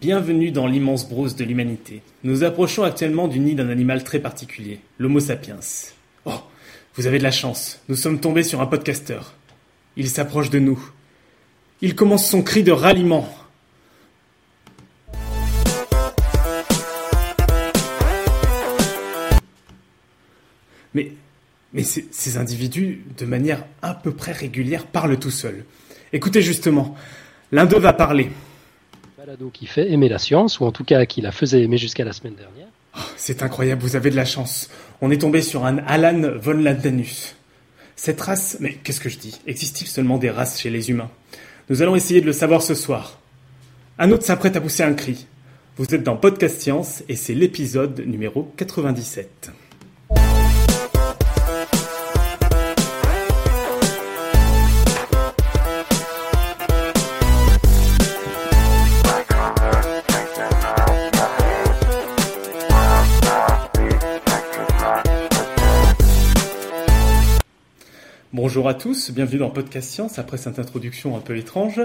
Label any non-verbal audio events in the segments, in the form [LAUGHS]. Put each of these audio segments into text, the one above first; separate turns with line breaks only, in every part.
Bienvenue dans l'immense brousse de l'humanité. Nous approchons actuellement du nid d'un animal très particulier, l'Homo sapiens. Oh, vous avez de la chance, nous sommes tombés sur un podcasteur. Il s'approche de nous. Il commence son cri de ralliement. Mais, mais ces, ces individus, de manière à peu près régulière, parlent tout seuls. Écoutez justement, l'un d'eux va parler.
Qui fait aimer la science, ou en tout cas qui la faisait aimer jusqu'à la semaine dernière.
Oh, c'est incroyable, vous avez de la chance. On est tombé sur un Alan von Landanus. Cette race, mais qu'est-ce que je dis? Existe-t-il seulement des races chez les humains? Nous allons essayer de le savoir ce soir. Un autre s'apprête à pousser un cri. Vous êtes dans Podcast Science et c'est l'épisode numéro 97. Bonjour à tous, bienvenue dans Podcast Science après cette introduction un peu étrange.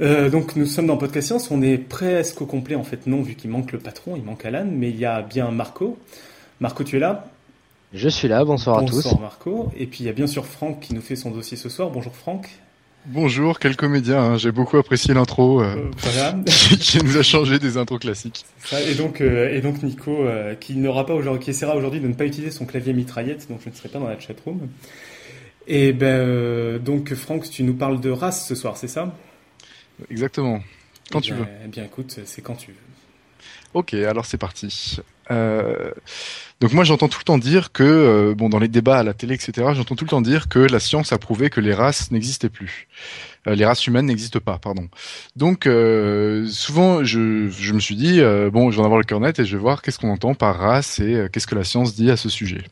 Euh, donc nous sommes dans Podcast Science, on est presque au complet en fait, non vu qu'il manque le patron, il manque Alan, mais il y a bien Marco. Marco, tu es là?
Je suis là, bonsoir,
bonsoir
à tous.
Bonsoir Marco. Et puis il y a bien sûr Franck qui nous fait son dossier ce soir. Bonjour Franck.
Bonjour, quel comédien, hein. j'ai beaucoup apprécié l'intro euh,
Euh, voilà. [LAUGHS]
qui nous a changé des intros classiques.
Ça, et donc euh, et donc Nico euh, qui n'aura pas aujourd'hui, qui essaiera aujourd'hui de ne pas utiliser son clavier mitraillette, donc je ne serai pas dans la chatroom. Et ben euh, donc Franck, tu nous parles de race ce soir, c'est ça?
Exactement, quand
Eh
tu
bien-
veux.
Eh bien écoute, c'est quand tu veux.
Ok, alors c'est parti. Euh, donc moi j'entends tout le temps dire que, euh, bon dans les débats à la télé, etc., j'entends tout le temps dire que la science a prouvé que les races n'existaient plus. Euh, les races humaines n'existent pas, pardon. Donc souvent je, je me suis dit, bon je vais en avoir le cœur net et je vais voir qu'est-ce qu'on entend par race et qu'est-ce que la science dit à ce sujet.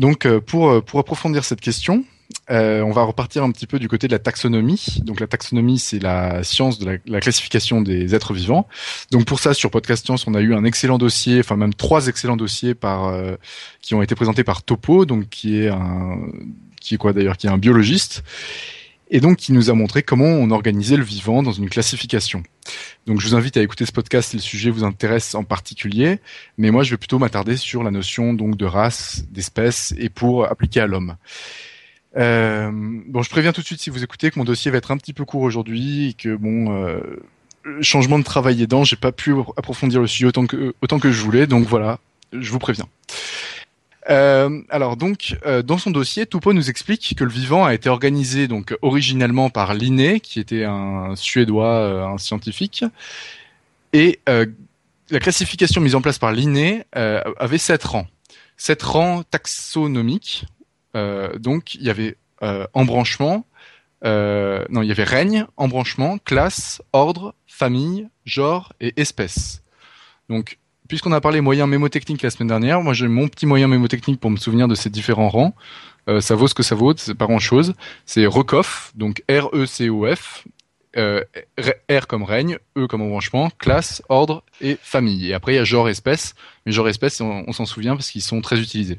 Donc euh, pour, euh, pour approfondir cette question, euh, on va repartir un petit peu du côté de la taxonomie. Donc la taxonomie, c'est la science de la, la classification des êtres vivants. Donc pour ça, sur Podcast Science, on a eu un excellent dossier, enfin même trois excellents dossiers par euh, qui ont été présentés par Topo, donc qui est un qui est quoi d'ailleurs, qui est un biologiste, et donc qui nous a montré comment on organisait le vivant dans une classification. Donc je vous invite à écouter ce podcast si le sujet vous intéresse en particulier, mais moi je vais plutôt m'attarder sur la notion donc de race, d'espèce et pour appliquer à l'homme. Euh, bon, je préviens tout de suite si vous écoutez que mon dossier va être un petit peu court aujourd'hui et que bon, euh, changement de travail aidant, j'ai pas pu approfondir le sujet autant que autant que je voulais, donc voilà, je vous préviens. Euh, alors donc, euh, dans son dossier, Toupo nous explique que le vivant a été organisé donc originellement par Linné, qui était un Suédois, euh, un scientifique, et la classification mise en place par Linné avait sept rangs, sept rangs taxonomiques. Donc il y avait embranchement, non il y avait règne, embranchement, classe, ordre, famille, genre et espèce. Donc puisqu'on a parlé moyen mémotechnique la semaine dernière, moi j'ai mon petit moyen mémotechnique pour me souvenir de ces différents rangs. Euh, ça vaut ce que ça vaut, c'est pas grand chose. C'est RECOF, donc R-E-C-O-F, euh, R comme règne, E comme embranchement, classe, ordre et famille. Et après il y a genre espèce, mais genre espèce on, s'en souvient parce qu'ils sont très utilisés.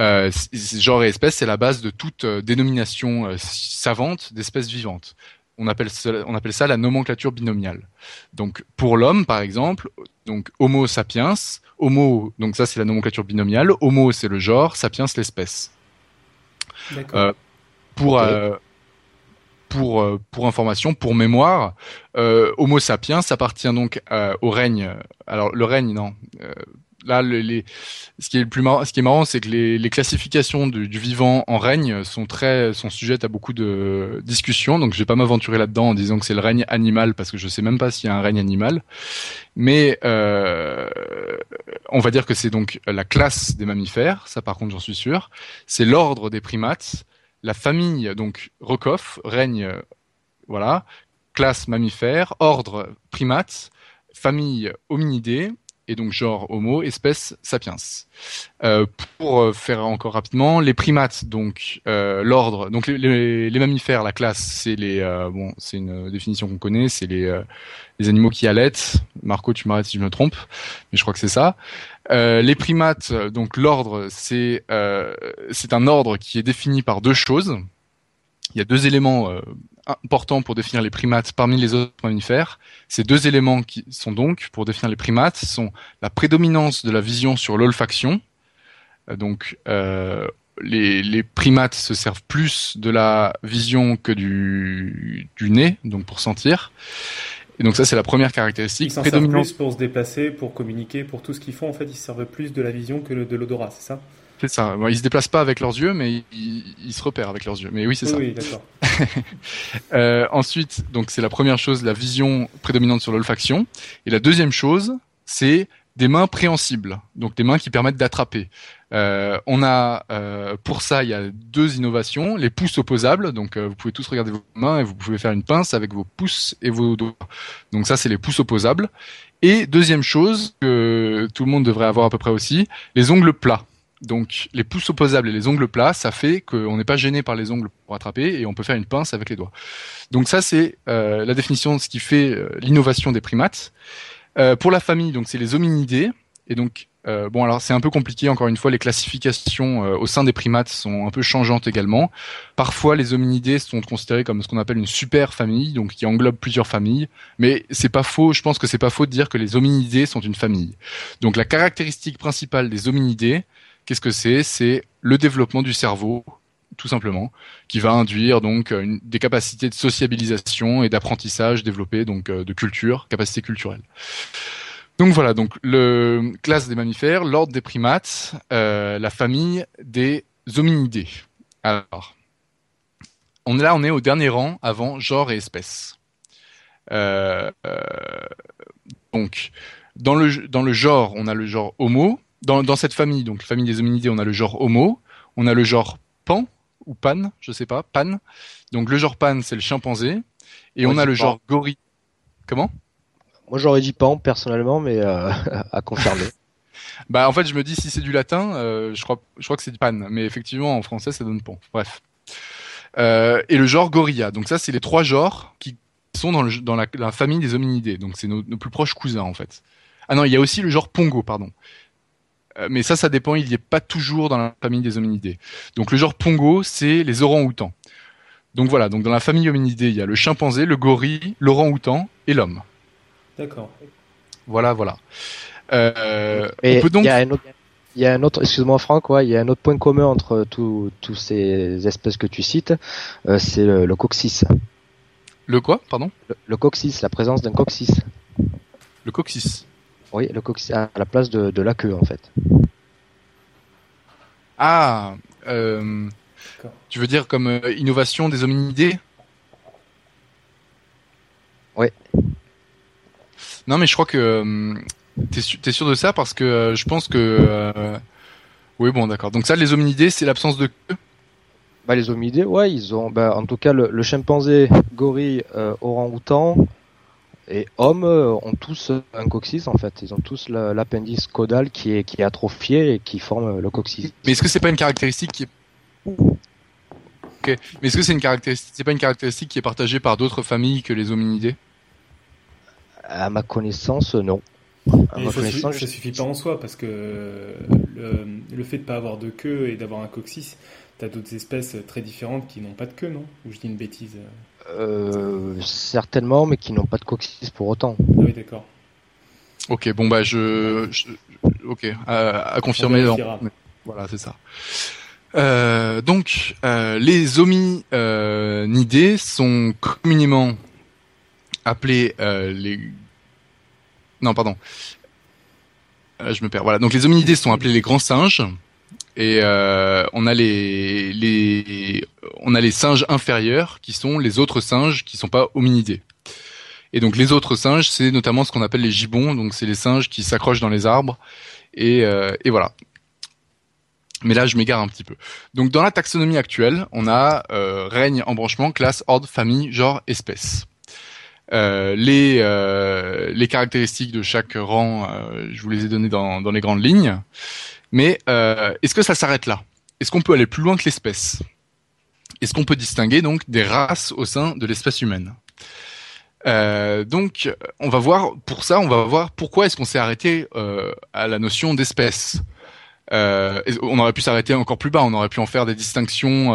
Euh, genre et espèce, c'est la base de toute dénomination savante d'espèces vivantes. On appelle, ça, on appelle ça la nomenclature binomiale. Donc pour l'homme, par exemple, donc Homo sapiens, Homo, donc ça c'est la nomenclature binomiale, Homo c'est le genre, sapiens l'espèce.
D'accord.
Euh, pour euh, pour euh, pour information, pour mémoire, euh, Homo sapiens appartient donc euh, au règne. Alors le règne, non. Là, le- les, ce qui est le plus marrant, ce qui est marrant, c'est que les, les classifications du, du vivant en règne sont très sont sujettes à beaucoup de discussions. Donc je vais pas m'aventurer là-dedans en disant que c'est le règne animal parce que je sais même pas s'il y a un règne animal. Mais euh, on va dire que c'est donc la classe des mammifères. Ça, par contre, j'en suis sûr. C'est l'ordre des primates la famille, donc Rokoff, règne, voilà, classe mammifère, ordre primate, famille hominidés, et donc genre Homo, espèce sapiens. Euh, pour euh, faire encore rapidement, les primates, donc euh, l'ordre, donc les, les- les mammifères, la classe, c'est les, euh, bon, c'est une définition qu'on connaît, c'est les, euh, les animaux qui allaitent. Marco, tu m'arrêtes si je me trompe, mais je crois que c'est ça. Euh, les primates, euh, donc l'ordre, c'est euh, c'est un ordre qui est défini par deux choses. il y a deux éléments importants pour définir les primates parmi les autres mammifères. Ces deux éléments qui sont donc, pour définir les primates, sont la prédominance de la vision sur l'olfaction. Euh, donc, euh, les, les, primates se servent plus de la vision que du, du nez, donc pour sentir. Et donc ça, c'est la première caractéristique.
Ils s'en servent plus pour se déplacer, pour communiquer, pour tout ce qu'ils font. En fait, ils se servent plus de la vision que de l'odorat, c'est ça?
C'est ça. Bon, ils se déplacent pas avec leurs yeux, mais ils, ils se repèrent avec leurs yeux. Mais oui, c'est ça.
Oui, [LAUGHS] d'accord.
euh, ensuite, donc c'est la première chose, la vision prédominante sur l'olfaction. Et la deuxième chose, c'est des mains préhensibles, donc des mains qui permettent d'attraper. Euh, on a euh, pour ça, il y a deux innovations les pouces opposables. Donc euh, vous pouvez tous regarder vos mains et vous pouvez faire une pince avec vos pouces et vos doigts. Donc ça, c'est les pouces opposables. Et deuxième chose que tout le monde devrait avoir à peu près aussi, les ongles plats. Donc les pouces opposables et les ongles plats, ça fait qu'on n'est pas gêné par les ongles pour attraper et on peut faire une pince avec les doigts. Donc ça c'est euh, la définition de ce qui fait euh, l'innovation des primates. Euh, pour la famille, donc c'est les hominidés. Et donc bon alors c'est un peu compliqué encore une fois les classifications au sein des primates sont un peu changeantes également. Parfois les hominidés sont considérés comme ce qu'on appelle une super famille donc qui englobe plusieurs familles mais c'est pas faux, je pense que c'est pas faux de dire que les hominidés sont une famille. Donc la caractéristique principale des hominidés Qu'est-ce que c'est? C'est le développement du cerveau, tout simplement, qui va induire donc une, des capacités de sociabilisation et d'apprentissage développées, donc euh, de culture, capacité culturelle. Donc voilà, donc le classe des mammifères, l'ordre des primates, euh, la famille des hominidés. Alors, on est là, on est au dernier rang avant genre et espèce. Euh, euh, donc, dans le genre, on a le genre Homo, dans, dans cette famille, donc famille des hominidés, on a le genre Homo, on a le genre Pan ou Pan, je sais pas, Pan. Donc le genre Pan, c'est le chimpanzé, et on a le genre gorille. Comment?
Moi j'aurais dit Pan personnellement, mais euh, [LAUGHS] à confirmer. [LAUGHS]
bah en fait je me dis si c'est du latin, euh, je crois, je crois que c'est du Pan, mais effectivement en français ça donne Pan. Bref. Euh, et le genre Gorilla. Donc ça c'est les trois genres qui sont dans, le, dans la, la, famille des hominidés. Donc c'est nos, nos plus proches cousins en fait. Ah non, il y a aussi le genre Pongo, pardon. Euh, mais ça, ça dépend. Il n'y est pas toujours dans la famille des hominidés. Donc le genre Pongo, c'est les orang-outans. Donc voilà. Donc dans la famille hominidés, il y a le chimpanzé, le gorille, l'orang-outan et l'homme.
D'accord.
Voilà, voilà. Euh,
et on peut donc. Il y a un autre, il y a un autre excuse-moi Franck, ouais, il y a un autre point commun entre tous ces espèces que tu cites, euh, c'est le, le, coccyx.
Le quoi, pardon?
Le, le, coccyx, la présence d'un coccyx.
Le coccyx.
Oui, le à la place de, de la queue en fait.
Ah, euh, tu veux dire comme euh, innovation des hominidés?
Oui.
Non, mais je crois que euh, t'es es sûr de ça parce que je pense que oui, bon, d'accord. Donc ça, les hominidés, c'est l'absence de queue?
Bah, les hominidés, ouais, ils ont, bah, en tout cas, le, le chimpanzé, gorille, orang-outan, et hommes ont tous un coccyx en fait. Ils ont tous l'appendice caudal qui est, qui est atrophié et qui forme le coccyx.
Mais est-ce que c'est pas une caractéristique qui est... Ok. Mais est-ce que c'est une caractéristique, c'est pas une caractéristique qui est partagée par d'autres familles que les hominidés?
À ma connaissance, non.
À ma ça, connaissance, suffit, ça suffit pas en soi parce que le, le fait de pas avoir de queue et d'avoir un coccyx, t'as d'autres espèces très différentes qui n'ont pas de queue, non? Ou je dis une bêtise
euh, certainement, mais qui n'ont pas de coccyx pour autant.
Ah oui, d'accord.
Ok, bon bah je, je ok, à, à confirmer. Voilà, c'est ça. Euh, donc, euh, les hominidés sont communément appelés euh, les. Non, pardon. Euh, je me perds. Voilà. Donc, les hominidés sont appelés les grands singes et euh, on a les, on a les singes inférieurs qui sont les autres singes qui sont pas hominidés. Et donc les autres singes, c'est notamment ce qu'on appelle les gibbons, donc c'est les singes qui s'accrochent dans les arbres et, euh, voilà. Mais là, je m'égare un petit peu. Donc dans la taxonomie actuelle, on a euh, règne, embranchement, classe, ordre, famille, genre, espèce. Les, les caractéristiques de chaque rang, je vous les ai données dans, dans les grandes lignes. Mais euh, est-ce que ça s'arrête là? Est-ce qu'on peut aller plus loin que l'espèce? Est-ce qu'on peut distinguer donc des races au sein de l'espèce humaine? Euh, donc, on va voir pour ça, on va voir pourquoi est-ce qu'on s'est arrêté euh, à la notion d'espèce. On aurait pu s'arrêter encore plus bas, on aurait pu en faire des distinctions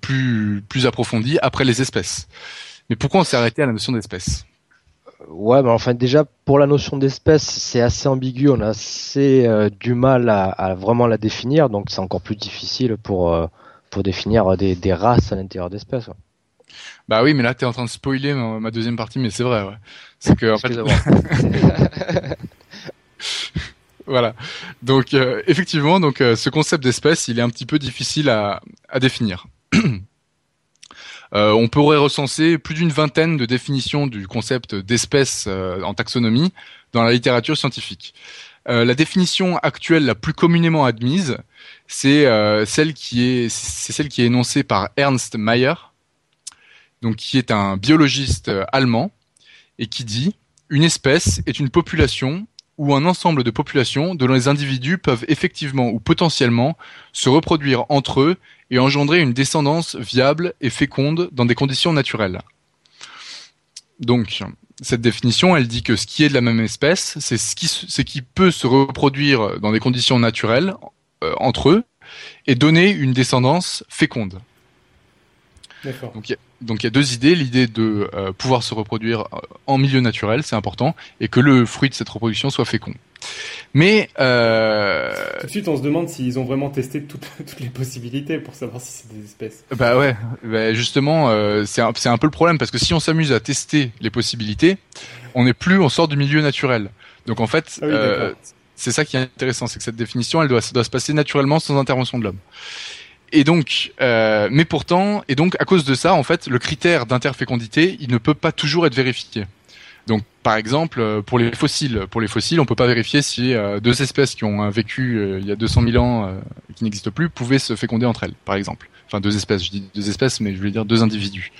plus plus approfondies après les espèces. Mais pourquoi on s'est arrêté à la notion d'espèce?
Ouais, mais enfin déjà pour la notion d'espèce, c'est assez ambigu, on a assez euh, du mal à, à, vraiment la définir, donc c'est encore plus difficile pour euh, pour définir des, des races à l'intérieur d'espèces.
Bah oui, mais là, tu es en train de spoiler ma, ma deuxième partie, mais c'est vrai, ouais. C'est que, en fait... [LAUGHS] voilà. Donc, euh, effectivement, donc, ce concept d'espèce, il est un petit peu difficile à, à définir. [CLEARS THROAT] euh, on pourrait recenser plus d'une vingtaine de définitions du concept d'espèce euh, en taxonomie dans la littérature scientifique. Euh, la définition actuelle la plus communément admise, c'est celle qui est, c'est celle qui est énoncée par Ernst Mayr, donc qui est un biologiste euh, allemand et qui dit une espèce est une population ou un ensemble de populations dont les individus peuvent effectivement ou potentiellement se reproduire entre eux et engendrer une descendance viable et féconde dans des conditions naturelles. Donc, cette définition, elle dit que ce qui est de la même espèce, c'est ce qui, ce qui peut se reproduire dans des conditions naturelles euh, entre eux et donner une descendance féconde. Donc, donc il y a deux idées. L'idée de euh, pouvoir se reproduire euh, en milieu naturel, c'est important, et que le fruit de cette reproduction soit fécond. Mais euh...
tout de suite, on se demande s'ils ont vraiment testé toutes, [LAUGHS] toutes les possibilités pour savoir si c'est des espèces.
Bah ouais, bah justement, euh, c'est un, un, peu le problème parce que si on s'amuse à tester les possibilités, on n'est plus, on sort du milieu naturel. Donc en fait, ah oui, c'est ça qui est intéressant, c'est que cette définition, elle doit, doit se passer naturellement sans intervention de l'homme. Et donc, euh, mais pourtant, et donc à cause de ça, en fait, le critère d'interfécondité, il ne peut pas toujours être vérifié. Donc, par exemple, euh, pour les fossiles, pour les fossiles, on peut pas vérifier si euh, deux espèces qui ont vécu il y a 200 000 ans, qui n'existent plus, pouvaient se féconder entre elles, par exemple. Enfin, deux espèces, je dis deux espèces, mais je voulais dire deux individus.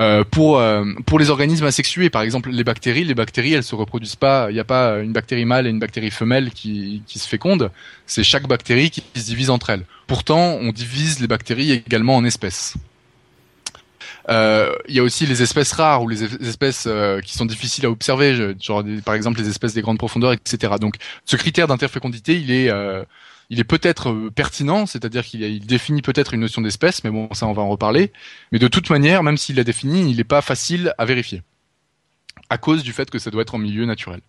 Euh, pour pour les organismes asexués, par exemple, les bactéries, les bactéries, elles se reproduisent pas. Il n'y a pas une bactérie mâle et une bactérie femelle qui qui se fécondent. C'est chaque bactérie qui se divise entre elles. Pourtant, on divise les bactéries également en espèces. Euh, il y a aussi les espèces rares ou les espèces euh, qui sont difficiles à observer, genre par exemple les espèces des grandes profondeurs, etc. Donc ce critère d'interfécondité, il est euh, il est peut-être euh, pertinent, c'est-à-dire qu'il il définit peut-être une notion d'espèce, mais bon, ça on va en reparler. Mais de toute manière, même s'il l'a défini, il n'est pas facile à vérifier à cause du fait que ça doit être en milieu naturel.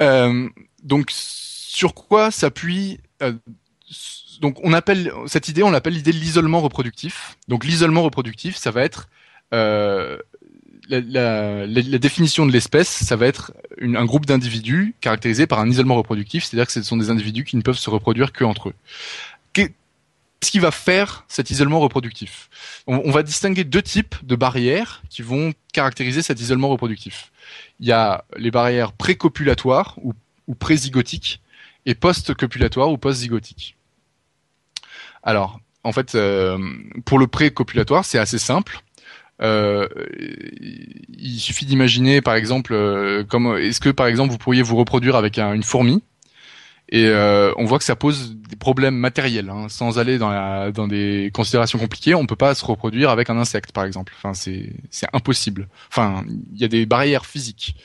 Euh, donc sur quoi s'appuie donc on appelle cette idée, on l'appelle l'idée de l'isolement reproductif. Donc l'isolement reproductif, ça va être euh, la, définition de l'espèce, ça va être un groupe d'individus caractérisés par un isolement reproductif, c'est-à-dire que ce sont des individus qui ne peuvent se reproduire que entre eux. Qu'est-ce qui va faire cet isolement reproductif? On, on, va distinguer deux types de barrières qui vont caractériser cet isolement reproductif. Il y a les barrières précopulatoires ou, ou prézygotiques et post-copulatoires ou post-zygotiques. Alors, en fait, euh, pour le pré-copulatoire, c'est assez simple. Euh, il suffit d'imaginer, par exemple, euh, est-ce que, par exemple, vous pourriez vous reproduire avec un, une fourmi? Et euh, on voit que ça pose des problèmes matériels. Hein, sans aller dans, la, dans des considérations compliquées, on peut pas se reproduire avec un insecte, par exemple. Enfin, c'est c'est impossible. Enfin, il y a des barrières physiques.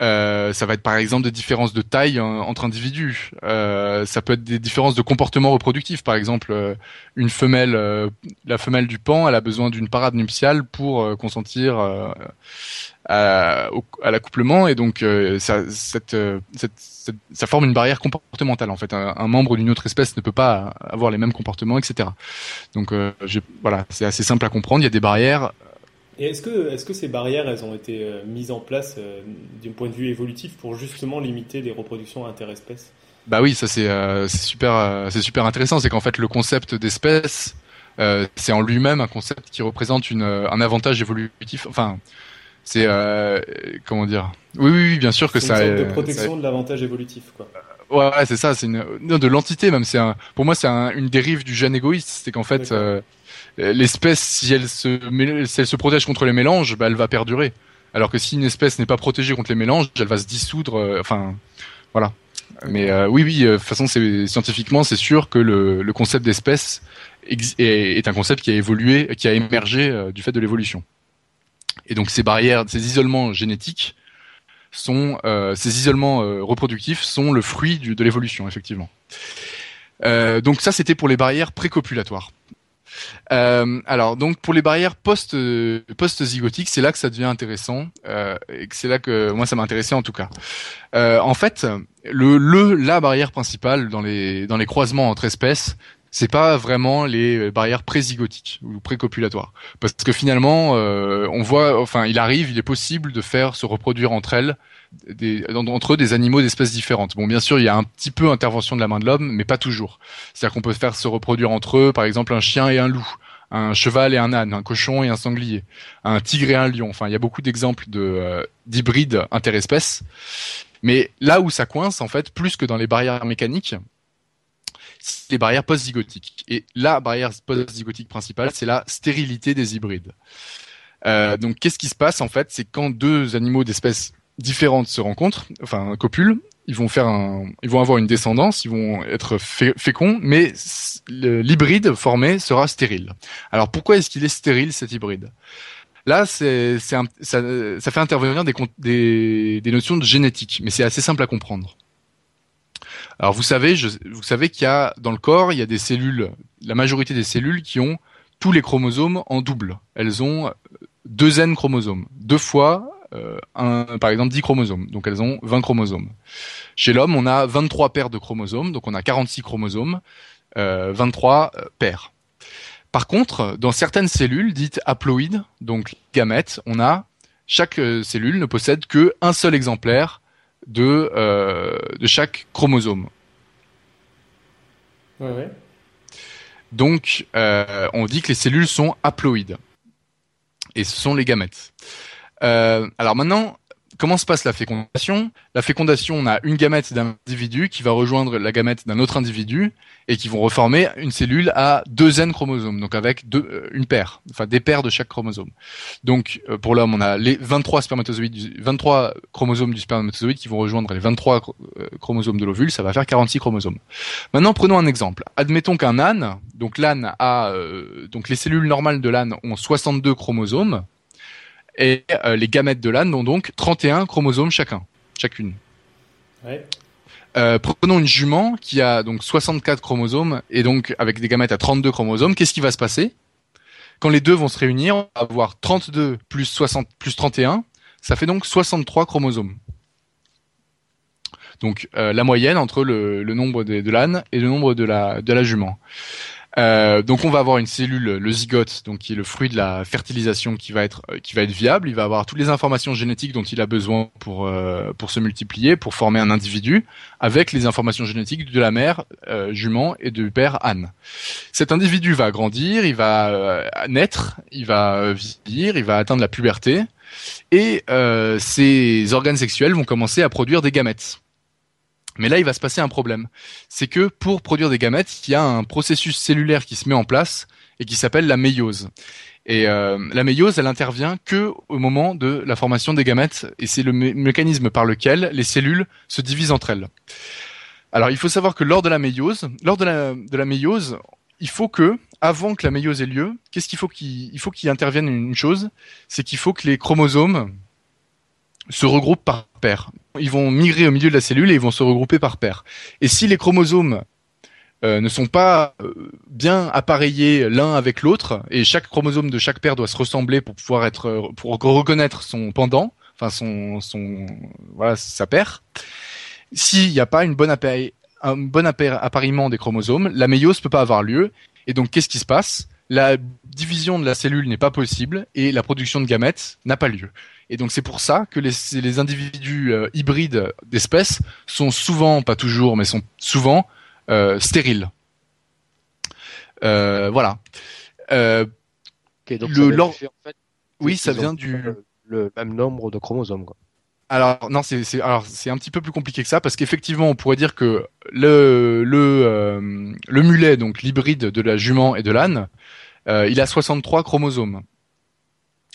Euh, ça va être par exemple des différences de taille entre individus. Euh, ça peut être des différences de comportement reproductif. Par exemple, euh, une femelle, euh, la femelle du pan, elle a besoin d'une parade nuptiale pour consentir à, à l'accouplement, et donc ça, cette, cette, cette, ça forme une barrière comportementale. En fait, un, un membre d'une autre espèce ne peut pas avoir les mêmes comportements, etc. Donc, voilà, c'est assez simple à comprendre. Il y a des barrières
et est-ce que, est-ce que ces barrières, elles ont été euh, mises en place euh, d'un point de vue évolutif pour justement limiter les reproductions interespèces?
Bah oui, ça c'est euh, super, euh, c'est super intéressant. C'est qu'en fait le concept d'espèce, c'est en lui-même un concept qui représente une, un avantage évolutif. Enfin, c'est comment dire? Oui, oui, oui, bien sûr que
une
ça.
Une sorte de protection ça... de l'avantage évolutif, quoi.
Ouais, c'est ça. C'est une de l'entité même. C'est un, pour moi, c'est un, une dérive du gène égoïste. C'est qu'en fait l'espèce, si elle se, si elle se protège contre les mélanges, bah, elle va perdurer. Alors que si une espèce n'est pas protégée contre les mélanges, elle va se dissoudre. Euh, enfin, voilà. Mais euh, oui, oui. Euh, de toute façon, scientifiquement, c'est sûr que le, le concept d'espèce est, est, un concept qui a évolué, qui a émergé euh, du fait de l'évolution. Et donc ces barrières, ces isolements génétiques sont euh, ces isolements euh, reproductifs sont le fruit du, de l'évolution effectivement. Euh, donc ça c'était pour les barrières précopulatoires. Euh, alors donc pour les barrières post post zygotiques, c'est là que ça devient intéressant euh, et que c'est là que moi ça m'a intéressé en tout cas. Euh, en fait, le, la barrière principale dans les dans les croisements entre espèces, c'est pas vraiment les barrières prézygotiques ou précopulatoires parce que finalement on voit enfin il arrive il est possible de faire se reproduire entre elles entre eux des animaux d'espèces différentes. Bon, bien sûr, il y a un petit peu intervention de la main de l'homme, mais pas toujours. C'est-à-dire qu'on peut faire se reproduire entre eux, par exemple, un chien et un loup, un cheval et un âne, un cochon et un sanglier, un tigre et un lion. Enfin, il y a beaucoup d'exemples de euh, d'hybrides interespèces. Mais là où ça coince, en fait, plus que dans les barrières mécaniques, c'est les barrières post-zygotiques. Et la barrière post-zygotique principale, c'est la stérilité des hybrides. Euh, donc, qu'est-ce qui se passe en fait? C'est quand deux animaux d'espèces différentes se rencontrent, enfin copulent, ils vont faire un, ils vont avoir une descendance, ils vont être féconds, mais l'hybride formé sera stérile. Alors pourquoi est-ce qu'il est stérile cet hybride? Là, c'est, ça, ça, fait intervenir des, des, des notions de génétique, mais c'est assez simple à comprendre. Alors vous savez, je, vous savez qu'il y a dans le corps, il y a des cellules, la majorité des cellules qui ont tous les chromosomes en double. Elles ont deux N chromosomes, deux fois un, par exemple 10 chromosomes, donc elles ont 20 chromosomes. Chez l'homme, on a 23 paires de chromosomes, donc on a 46 chromosomes, euh, 23 euh, paires. Par contre, dans certaines cellules dites haploïdes, donc gamètes, on a chaque euh, cellule ne possède que un seul exemplaire de euh, de chaque chromosome.
Ouais, ouais.
Donc, euh, on dit que les cellules sont haploïdes. Et ce sont les gamètes. Euh, alors maintenant, comment se passe la fécondation? La fécondation, on a une gamète d'un individu qui va rejoindre la gamète d'un autre individu et qui vont reformer une cellule à deux N chromosomes, donc avec deux, euh, une paire, enfin des paires de chaque chromosome. Donc euh, pour l'homme, on a les 23 spermatozoïdes, 23 chromosomes du spermatozoïde qui vont rejoindre les 23 chromosomes de l'ovule, ça va faire 46 chromosomes. Maintenant, prenons un exemple. Admettons qu'un âne, donc l'âne a, donc les cellules normales de l'âne ont 62 chromosomes et euh, les gamètes de l'âne ont donc 31 chromosomes chacun, chacune.
Ouais.
Euh, prenons une jument qui a donc 64 chromosomes et donc avec des gamètes à 32 chromosomes, qu'est-ce qui va se passer? Quand les deux vont se réunir, on va avoir 32 plus 60 plus 31, ça fait donc 63 chromosomes. Donc euh, la moyenne entre le, le nombre de, de l'âne et le nombre de la, de la jument. Euh, donc on va avoir une cellule, le zygote, donc qui est le fruit de la fertilisation, qui va être qui va être viable. Il va avoir toutes les informations génétiques dont il a besoin pour euh, pour se multiplier, pour former un individu, avec les informations génétiques de la mère euh, jument et du père âne. Cet individu va grandir, il va euh, naître, il va vieillir, il va atteindre la puberté, et euh, ses organes sexuels vont commencer à produire des gamètes. Mais là, il va se passer un problème. C'est que pour produire des gamètes, il y a un processus cellulaire qui se met en place et qui s'appelle la méiose. Et euh, la méiose, elle intervient que au moment de la formation des gamètes, et c'est le mé mécanisme par lequel les cellules se divisent entre elles. Alors, il faut savoir que lors de la méiose, lors de la, méiose, il faut que, avant que la méiose ait lieu, qu'est-ce qu'il faut qu'il il faut qu'il intervienne une chose, c'est qu'il faut que les chromosomes se regroupent par paire. Ils vont migrer au milieu de la cellule et ils vont se regrouper par paire. Et si les chromosomes euh, ne sont pas euh, bien appareillés l'un avec l'autre, et chaque chromosome de chaque paire doit se ressembler pour pouvoir être, euh, pour reconnaître son pendant, enfin son, son, voilà, sa paire. S'il n'y a pas une bonne appareil, un bon appareillement des chromosomes, la méiose peut pas avoir lieu. Et donc, qu'est-ce qui se passe? La division de la cellule n'est pas possible et la production de gamètes n'a pas lieu. Et donc c'est pour ça que les, les individus euh, hybrides d'espèces sont souvent, pas toujours, mais sont souvent euh, stériles. Euh, voilà.
Euh, okay, donc le, ça fait, en fait,
oui, ça vient du
le, le, même nombre de chromosomes. Quoi.
Alors non, c'est alors c'est un petit peu plus compliqué que ça parce qu'effectivement on pourrait dire que le le euh, le mulet donc l'hybride de la jument et de l'âne, euh, il a 63 chromosomes.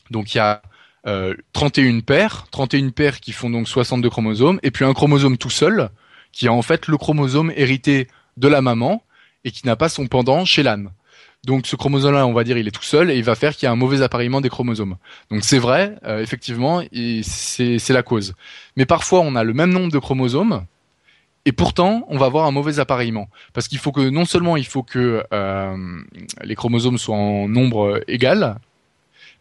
Donc il y a euh, 31 paires, 31 paires qui font donc 62 chromosomes, et puis un chromosome tout seul, qui est en fait le chromosome hérité de la maman, et qui n'a pas son pendant chez l'âne. Donc ce chromosome-là, on va dire, il est tout seul et il va faire qu'il y a un mauvais appareillement des chromosomes. Donc c'est vrai, euh, effectivement, c'est la cause. Mais parfois, on a le même nombre de chromosomes et pourtant, on va avoir un mauvais appareillement. Parce qu'il faut que, non seulement il faut que euh, les chromosomes soient en nombre égal,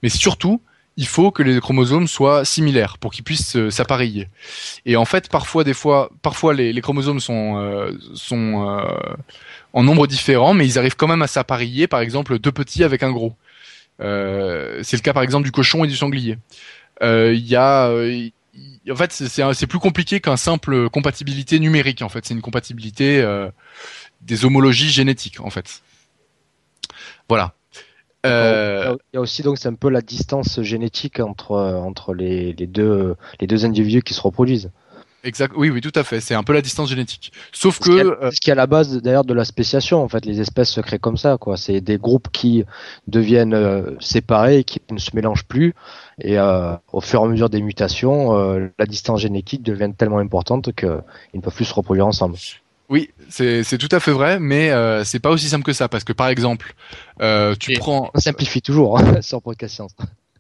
mais surtout, il faut que les chromosomes soient similaires pour qu'ils puissent euh, s'appareiller. Et en fait, parfois, des fois, parfois les, chromosomes sont euh, sont euh, en nombre différent, mais ils arrivent quand même à s'appareiller. Par exemple, deux petits avec un gros. c'est le cas, par exemple, du cochon et du sanglier. Il y a en fait, c'est plus compliqué qu'un simple compatibilité numérique. En fait, c'est une compatibilité des homologies génétiques. En fait, voilà.
Euh... Il y a aussi donc c'est un peu la distance génétique entre entre les, les deux les deux individus qui se reproduisent.
Exact. Oui, oui, tout à fait. C'est un peu la distance génétique. Sauf
que euh, ce qui est à la base d'ailleurs de la spéciation. En fait, les espèces se créent comme ça. Quoi. C'est des groupes qui deviennent euh, séparés, qui ne se mélangent plus, et euh, au fur et à mesure des mutations, euh, la distance génétique devient tellement importante qu'ils ne peuvent plus se reproduire ensemble.
Oui, c'est tout à fait vrai, mais euh, c'est pas aussi simple que ça parce que par exemple, euh, tu prends.
On simplifie toujours hein, [LAUGHS] sur podcast science.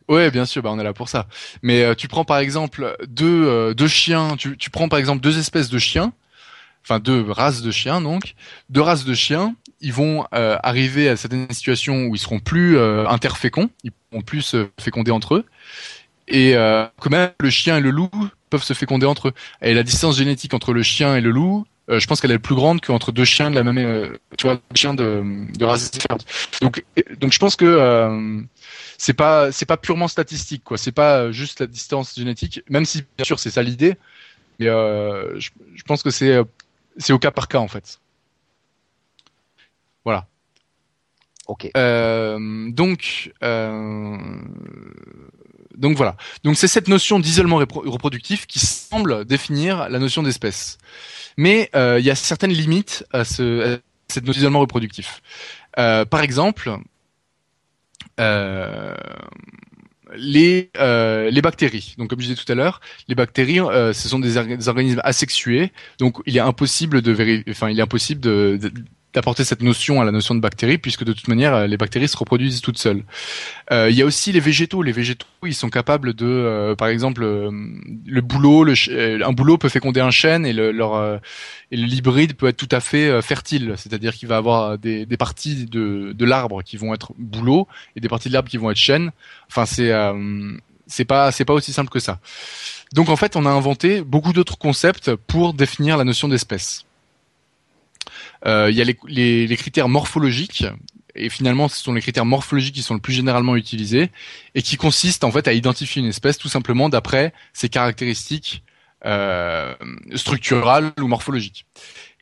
Ouais, bien sûr, bah on est là pour ça. Mais euh, tu prends par exemple deux euh, deux chiens, tu, tu prends par exemple deux espèces de chiens, enfin deux races de chiens donc, deux races de chiens, ils vont arriver à certaines situations où ils seront plus interféconds, ils pourront plus se féconder entre eux, et quand même le chien et le loup peuvent se féconder entre eux. Et la distance génétique entre le chien et le loup, euh, je pense qu'elle est plus grande qu'entre deux chiens de la même, euh, tu vois, chiens de, de race différente. Donc, donc je pense que euh, c'est pas, c'est pas purement statistique, quoi. C'est pas juste la distance génétique, même si bien sûr c'est ça l'idée, mais euh, je, je, pense que c'est, c'est au cas par cas en fait. Voilà.
Ok.
Euh, donc, euh, donc voilà. Donc c'est cette notion d'isolement reproductif qui semble définir la notion d'espèce mais euh, il y a certaines limites à, ce, à cette notion d'isolement reproductif. Euh, par exemple, euh, les, les bactéries. Donc, comme je disais tout à l'heure, les bactéries, ce sont des, organismes asexués. Donc, il est impossible de enfin, il est impossible de d'apporter cette notion à la notion de bactérie, puisque de toute manière, euh, les bactéries se reproduisent toutes seules. Euh, il y a aussi les végétaux. Les végétaux, ils sont capables de, euh, par exemple, euh, le boulot, le un boulot peut féconder un chêne et le, leur, l'hybride peut être tout à fait fertile. C'est-à-dire qu'il va avoir des, des, parties de, de l'arbre qui vont être boulot et des parties de l'arbre qui vont être chêne. Enfin, c'est c'est pas c'est pas aussi simple que ça. Donc en fait, on a inventé beaucoup d'autres concepts pour définir la notion d'espèce. Euh, il y a les, critères morphologiques et finalement ce sont les critères morphologiques qui sont le plus généralement utilisés et qui consistent en fait à identifier une espèce tout simplement d'après ses caractéristiques euh, structurales ou morphologiques.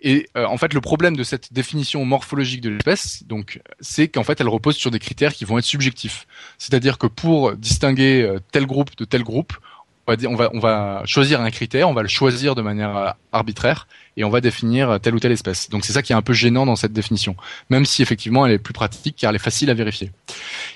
Et euh, en fait, le problème de cette définition morphologique de l'espèce, donc, c'est qu'en fait, elle repose sur des critères qui vont être subjectifs. C'est-à-dire que pour distinguer euh, tel groupe de tel groupe, on va, choisir un critère, on va le choisir de manière euh, arbitraire et on va définir telle ou telle espèce. Donc c'est ça qui est un peu gênant dans cette définition, même si effectivement elle est plus pratique car elle est facile à vérifier.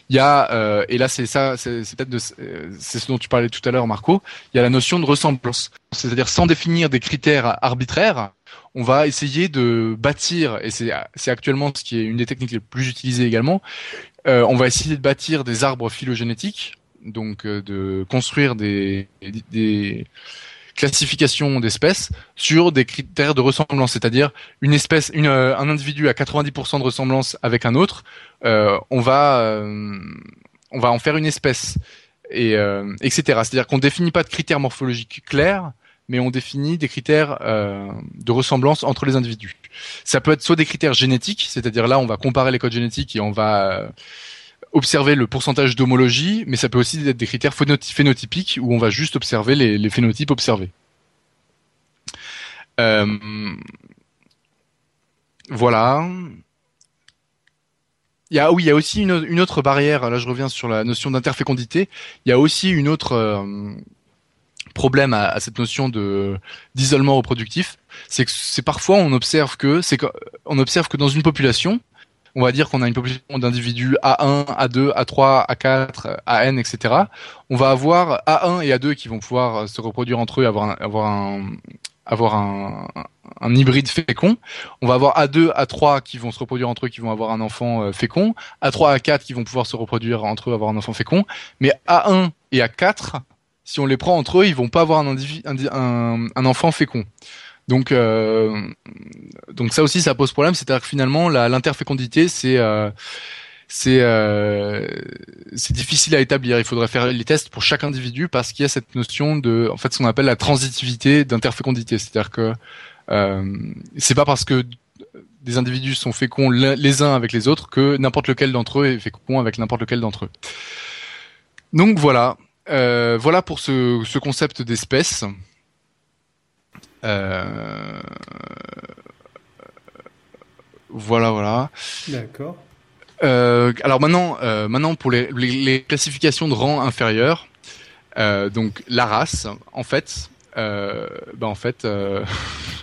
Il y a euh, et là c'est ça, c'est peut-être euh, ce dont tu parlais tout à l'heure Marco. Il y a la notion de ressemblance, c'est-à-dire sans définir des critères arbitraires, on va essayer de bâtir et c'est actuellement ce qui est une des techniques les plus utilisées également. Euh, on va essayer de bâtir des arbres phylogénétiques donc euh, de construire des, des classifications d'espèces sur des critères de ressemblance, c'est-à-dire une espèce, une, euh, un individu à 90% de ressemblance avec un autre, euh, on va euh, on va en faire une espèce et euh, etc. C'est-à-dire qu'on définit pas de critères morphologiques clairs, mais on définit des critères de ressemblance entre les individus. Ça peut être soit des critères génétiques, c'est-à-dire là on va comparer les codes génétiques et on va observer le pourcentage d'homologie, mais ça peut aussi être des critères phénotypiques où on va juste observer les, phénotypes observés. Euh, voilà. Il y a, oui, il y a aussi une, autre barrière. Là, je reviens sur la notion d'interfécondité. Il y a aussi une autre euh, problème à, cette notion d'isolement reproductif. C'est que c'est parfois on observe que qu'on observe que dans une population, on va dire qu'on a une population d'individus A1, A2, A3, A4, AN, etc. On va avoir A1 et A2 qui vont pouvoir se reproduire entre eux, avoir un, avoir un, avoir un, hybride fécond. On va avoir A2, A3 qui vont se reproduire entre eux, qui vont avoir un enfant euh, fécond. A3, A4 qui vont pouvoir se reproduire entre eux, avoir un enfant fécond. Mais A1 et A4, si on les prend entre eux, ils vont pas avoir un, un, un enfant fécond. Donc, euh, donc ça aussi, ça pose problème. C'est-à-dire que finalement, l'interfécondité, c'est euh, c'est euh, difficile à établir. Il faudrait faire les tests pour chaque individu parce qu'il y a cette notion de, en fait, ce qu'on appelle la transitivité d'interfécondité. C'est-à-dire que euh, c'est pas parce que des individus sont féconds les uns avec les autres que n'importe lequel d'entre eux est fécond avec n'importe lequel d'entre eux. Donc voilà, euh, voilà pour ce, ce concept d'espèce. Euh... Voilà, voilà.
D'accord.
Euh, alors maintenant, euh, maintenant pour les, les, classifications de rang inférieur, donc la race, en fait, bah en fait, [LAUGHS]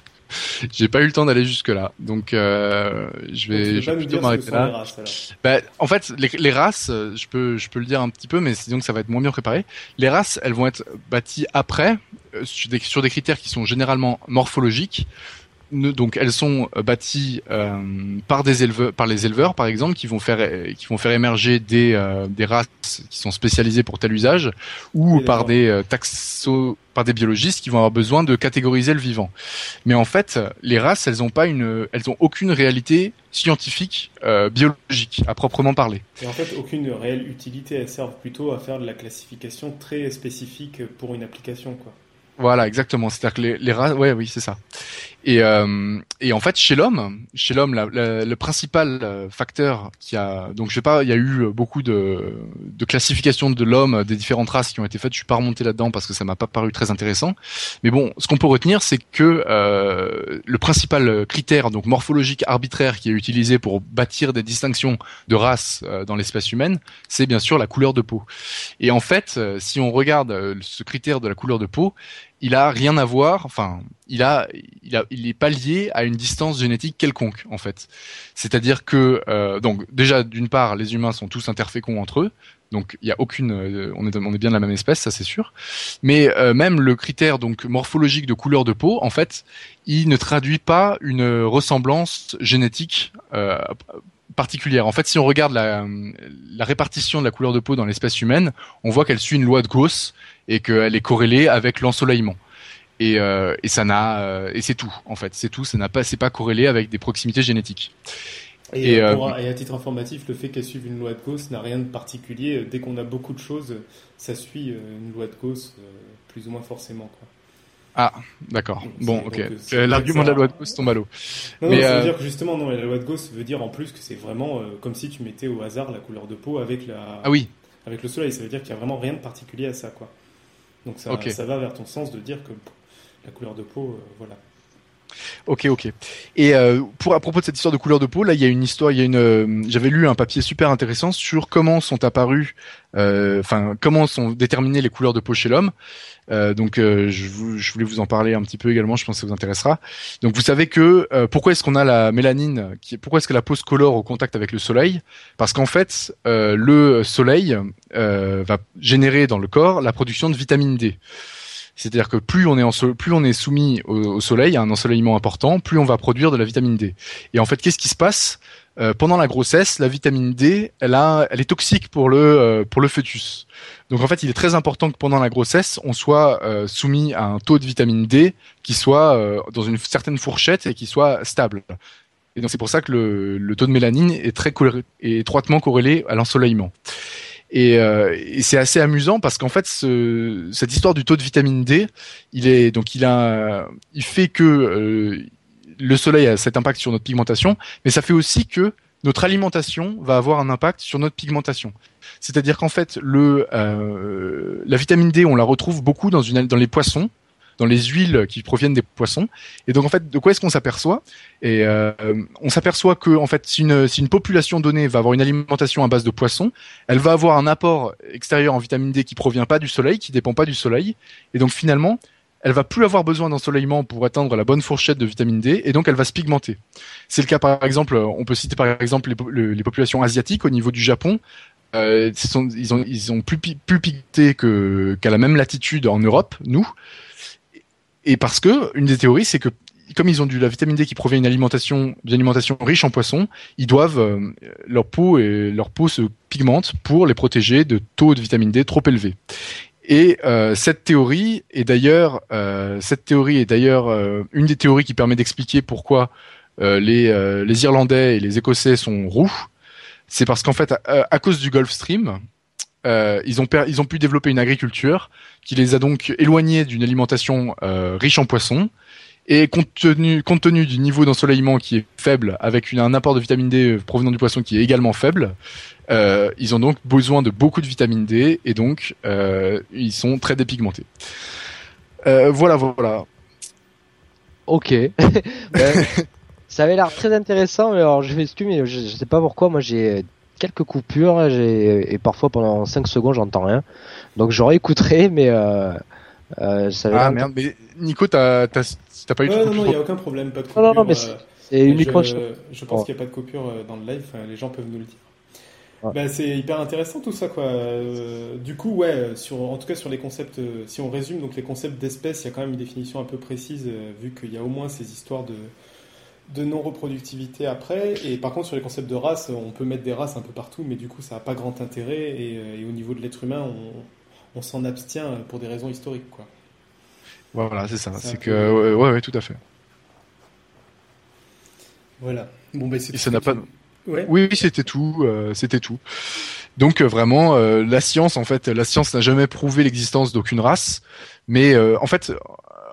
[LAUGHS] j'ai pas eu le temps d'aller jusque là, donc euh, je vais, je vais plutôt m'arrêter là. Races, bah, en fait, les, les, races, je peux, je peux le dire un petit peu, mais donc ça va être moins bien préparé. Les races, elles vont être bâties après sur des, sur des critères qui sont généralement morphologiques donc elles sont euh, bâties euh, par des éleveurs, par les éleveurs par exemple, qui vont faire qui vont faire émerger des euh, des races qui sont spécialisées pour tel usage, ou par des taxo, par des biologistes qui vont avoir besoin de catégoriser le vivant. Mais en fait, les races, elles ont pas une, elles ont aucune réalité scientifique biologique à proprement parler.
Et en fait, aucune réelle utilité. Elles servent plutôt à faire de la classification très spécifique pour une application, quoi.
Voilà, exactement. C'est-à-dire que les, les races, ouais, oui, c'est ça. Et, euh, et en fait, chez l'homme, chez l'homme, le principal euh, facteur qui a, donc je sais pas, il y a eu beaucoup de, de classifications de l'homme des différentes races qui ont été faites. Je suis pas remonté là-dedans parce que ça m'a pas paru très intéressant. Mais bon, ce qu'on peut retenir, c'est que euh, le principal critère, donc morphologique arbitraire, qui est utilisé pour bâtir des distinctions de races euh, dans l'espèce humaine, c'est bien sûr la couleur de peau. Et en fait, euh, si on regarde ce critère de la couleur de peau, il a rien à voir, enfin, il a, il a, il est pas lié à une distance génétique quelconque en fait. C'est-à-dire que, euh, donc déjà d'une part, les humains sont tous interféconds entre eux, donc il y a aucune, euh, on est, on est bien de la même espèce, ça c'est sûr. Mais euh, même le critère donc morphologique de couleur de peau, en fait, il ne traduit pas une ressemblance génétique particulière. En fait, si on regarde la, la, répartition de la couleur de peau dans l'espèce humaine, on voit qu'elle suit une loi de Gauss et qu'elle est corrélée avec l'ensoleillement. Et, euh, et, ça n'a euh, et c'est tout en fait, c'est tout. Ça n'a pas, c'est pas corrélé avec des proximités génétiques.
Et, et, euh, et, à titre informatif, le fait qu'elle suive une loi de Gauss n'a rien de particulier. Dès qu'on a beaucoup de choses, ça suit une loi de Gauss plus ou moins forcément. Quoi.
Ah, d'accord. Bon, ok. L'argument de la loi de Gauss tombe à l'eau.
Non, Mais ça veut dire que justement, non, la loi de Gauss veut dire en plus que c'est vraiment comme si tu mettais au hasard la couleur de peau avec la.
Ah oui.
Avec le soleil, ça veut dire qu'il y a vraiment rien de particulier à ça, quoi. Donc ça, ça va vers ton sens de dire que la couleur de peau, euh, voilà.
Ok, ok. Et euh, pour à propos de cette histoire de couleur de peau, là, il y a une histoire, il y a une. Euh, j'avais lu un papier super intéressant sur comment sont apparus, enfin, comment sont déterminées les couleurs de peau chez l'homme. donc, je, je, voulais vous en parler un petit peu également. Je pense que ça vous intéressera. Donc, vous savez que pourquoi est-ce qu'on a la mélanine qui, Pourquoi est-ce que la peau se colore au contact avec le soleil? Parce qu'en fait, le soleil va générer dans le corps la production de vitamine D. C'est-à-dire que plus on est en plus on est soumis au, soleil, à un ensoleillement important, plus on va produire de la vitamine D. Et en fait, qu'est-ce qui se passe? Euh, pendant la grossesse La vitamine D, elle est toxique pour le euh, pour le fœtus. Donc en fait, il est très important que pendant la grossesse, on soit euh, soumis à un taux de vitamine D qui soit dans une certaine fourchette et qui soit stable. Et donc c'est pour ça que le, taux de mélanine est très étroitement corrélé à l'ensoleillement. Et, euh, et c'est assez amusant parce qu'en fait, ce, cette histoire du taux de vitamine D, il est donc il a, il fait que euh, le soleil a cet impact sur notre pigmentation, mais ça fait aussi que notre alimentation va avoir un impact sur notre pigmentation. C'est-à-dire qu'en fait, le, euh, la vitamine D, on la retrouve beaucoup dans, une, dans les poissons, dans les huiles qui proviennent des poissons. Et donc en fait, de quoi est-ce qu'on s'aperçoit? Et euh, on s'aperçoit que en fait, si une, si une population donnée va avoir une alimentation à base de poissons, elle va avoir un apport extérieur en vitamine D qui provient pas du soleil, qui dépend pas du soleil. Et donc finalement, elle va plus avoir besoin d'ensoleillement pour atteindre la bonne fourchette de vitamine D et donc elle va se pigmenter. C'est le cas par exemple, on peut citer par exemple les, les populations asiatiques au niveau du Japon. Euh, ils ont ils ont plus, plus pigmenté qu'à la même latitude en Europe, nous. Et parce que une des théories, c'est que comme ils ont de la vitamine D qui provient d'une alimentation, d'une alimentation riche en poissons, ils doivent euh, leur peau et leur peau se pigmente pour les protéger de taux de vitamine D trop élevés. Et euh, cette théorie est d'ailleurs euh, cette théorie est d'ailleurs une des théories qui permet d'expliquer pourquoi les, les Irlandais et les Écossais sont roux. C'est parce qu'en fait, à, cause du Gulf Stream, euh, ils, ont ils ont pu développer une agriculture qui les a donc éloignés d'une alimentation riche en poissons. Et compte tenu, compte tenu du niveau d'ensoleillement qui est faible, avec une, un apport de vitamine D provenant du poisson qui est également faible, euh, ils ont donc besoin de beaucoup de vitamine D et donc euh, ils sont très dépigmentés. Euh, voilà, voilà.
Ok. [LAUGHS] ben, [LAUGHS] ça avait l'air très intéressant, mais alors je mais je, je sais pas pourquoi. Moi, j'ai quelques coupures et parfois pendant 5 secondes, j'entends rien. Donc j'aurais écouterai, mais euh, euh, ça
ah merde, mais Nico, t'as pas eu
ouais,
de
Non, non, il n'y a aucun problème, pas de coupure.
Non, non, mais c'est uniquement.
Je, je pense oh. qu'il n'y a pas de coupure dans le live, les gens peuvent nous le dire. Ouais. Bah, c'est hyper intéressant tout ça quoi. Euh, du coup ouais, sur, en tout cas sur les concepts, euh, si on résume donc les concepts d'espèces, il y a quand même une définition un peu précise euh, vu qu'il y a au moins ces histoires de de non-reproductivité après. Et par contre sur les concepts de race, on peut mettre des races un peu partout, mais du coup ça n'a pas grand intérêt et, et, au niveau de l'être humain, on, on s'en abstient pour des raisons historiques quoi.
Voilà, c'est ça. C'est que ouais, ouais, tout à fait.
Voilà. Bon ben.
Et ça n'a pas. Ouais. Oui, c'était tout, euh, c'était tout. Donc euh, vraiment, euh, la science, en fait, la science n'a jamais prouvé l'existence d'aucune race, mais euh, en fait,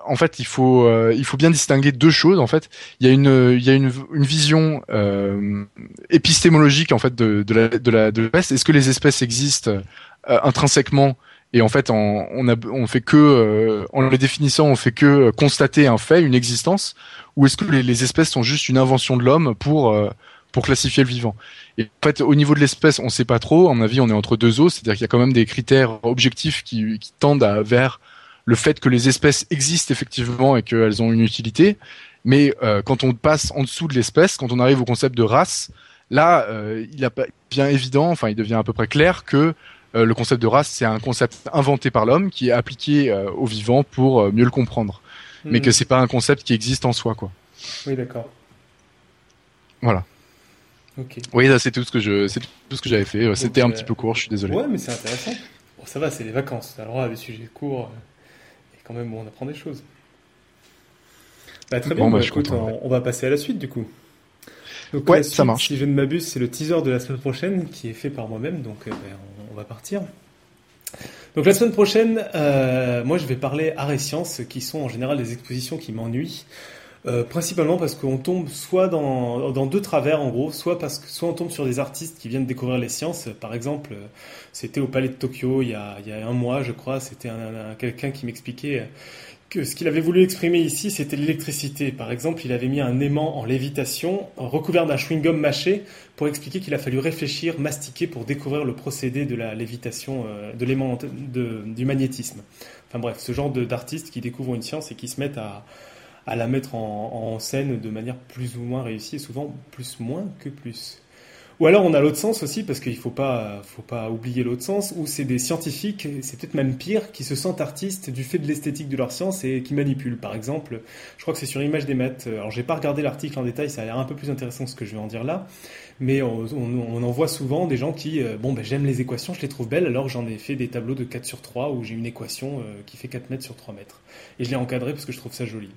en fait, il faut, il faut bien distinguer deux choses. En fait, il y a une, il y a une, une vision épistémologique en fait de, la, de la, de l'espèce. Est-ce que les espèces existent intrinsèquement? Et en fait, on, on, fait que, en les définissant, on fait que constater un fait, une existence, ou est-ce que les, les, espèces sont juste une invention de l'homme pour pour classifier le vivant? Et en fait, au niveau de l'espèce, on ne sait pas trop. À mon avis, on est entre deux eaux, c'est-à-dire qu'il y a quand même des critères objectifs qui, qui tendent à, vers le fait que les espèces existent effectivement et qu'elles ont une utilité. Mais euh, quand on passe en dessous de l'espèce, quand on arrive au concept de race, là, euh, il bien évident, enfin, il devient à peu près clair que euh, le concept de race, c'est un concept inventé par l'homme qui est appliqué euh, au vivant pour mieux le comprendre, mmh. mais que c'est pas un concept qui existe en soi, quoi.
Oui, d'accord.
Voilà.
Okay.
Oui, c'est tout ce que je, c'est tout ce que j'avais fait. C'était un petit peu court, je suis désolé.
Ouais, mais c'est intéressant. Bon, ça va, c'est les vacances. Alors, les sujets courts, quand même, on apprend des choses. Bah, très bien.
Bon, bah,
bah, écoute, content, on, on, va passer à la suite, du coup.
Donc, ouais, suite, ça marche.
Si je ne m'abuse, c'est le teaser de la semaine prochaine qui est fait par moi-même, donc euh, ben, on, on, va partir. Donc la semaine prochaine, euh, moi je vais parler art et sciences, qui sont en général des expositions qui m'ennuient. Euh, principalement parce qu'on tombe soit dans, dans, deux travers en gros, soit parce que soit on tombe sur des artistes qui viennent découvrir les sciences. Par exemple, c'était au Palais de Tokyo il y a, il y a un mois, je crois. C'était quelqu'un qui m'expliquait que ce qu'il avait voulu exprimer ici, c'était l'électricité. Par exemple, il avait mis un aimant en lévitation, recouvert d'un chewing-gum mâché, pour expliquer qu'il a fallu réfléchir, mastiquer pour découvrir le procédé de la lévitation, euh, de l'aimant du magnétisme. Enfin bref, ce genre d'artistes qui découvrent une science et qui se mettent à, à la mettre en, scène de manière plus ou moins réussie, et souvent plus moins que plus. Ou alors on a l'autre sens aussi, parce qu'il ne faut pas, faut pas oublier l'autre sens, où c'est des scientifiques, c'est peut-être même pire, qui se sentent artistes du fait de l'esthétique de leur science et qui manipulent. Par exemple, je crois que c'est sur Image des Maths, alors j'ai pas regardé l'article en détail, ça a l'air un peu plus intéressant que ce que je vais en dire là, mais on en voit souvent des gens qui, euh, bon ben j'aime les équations, je les trouve belles, alors j'en ai fait des tableaux de 4 sur 3 où j'ai une équation euh, qui fait 4 mètres sur 3 mètres. Et je l'ai encadré parce que je trouve ça joli.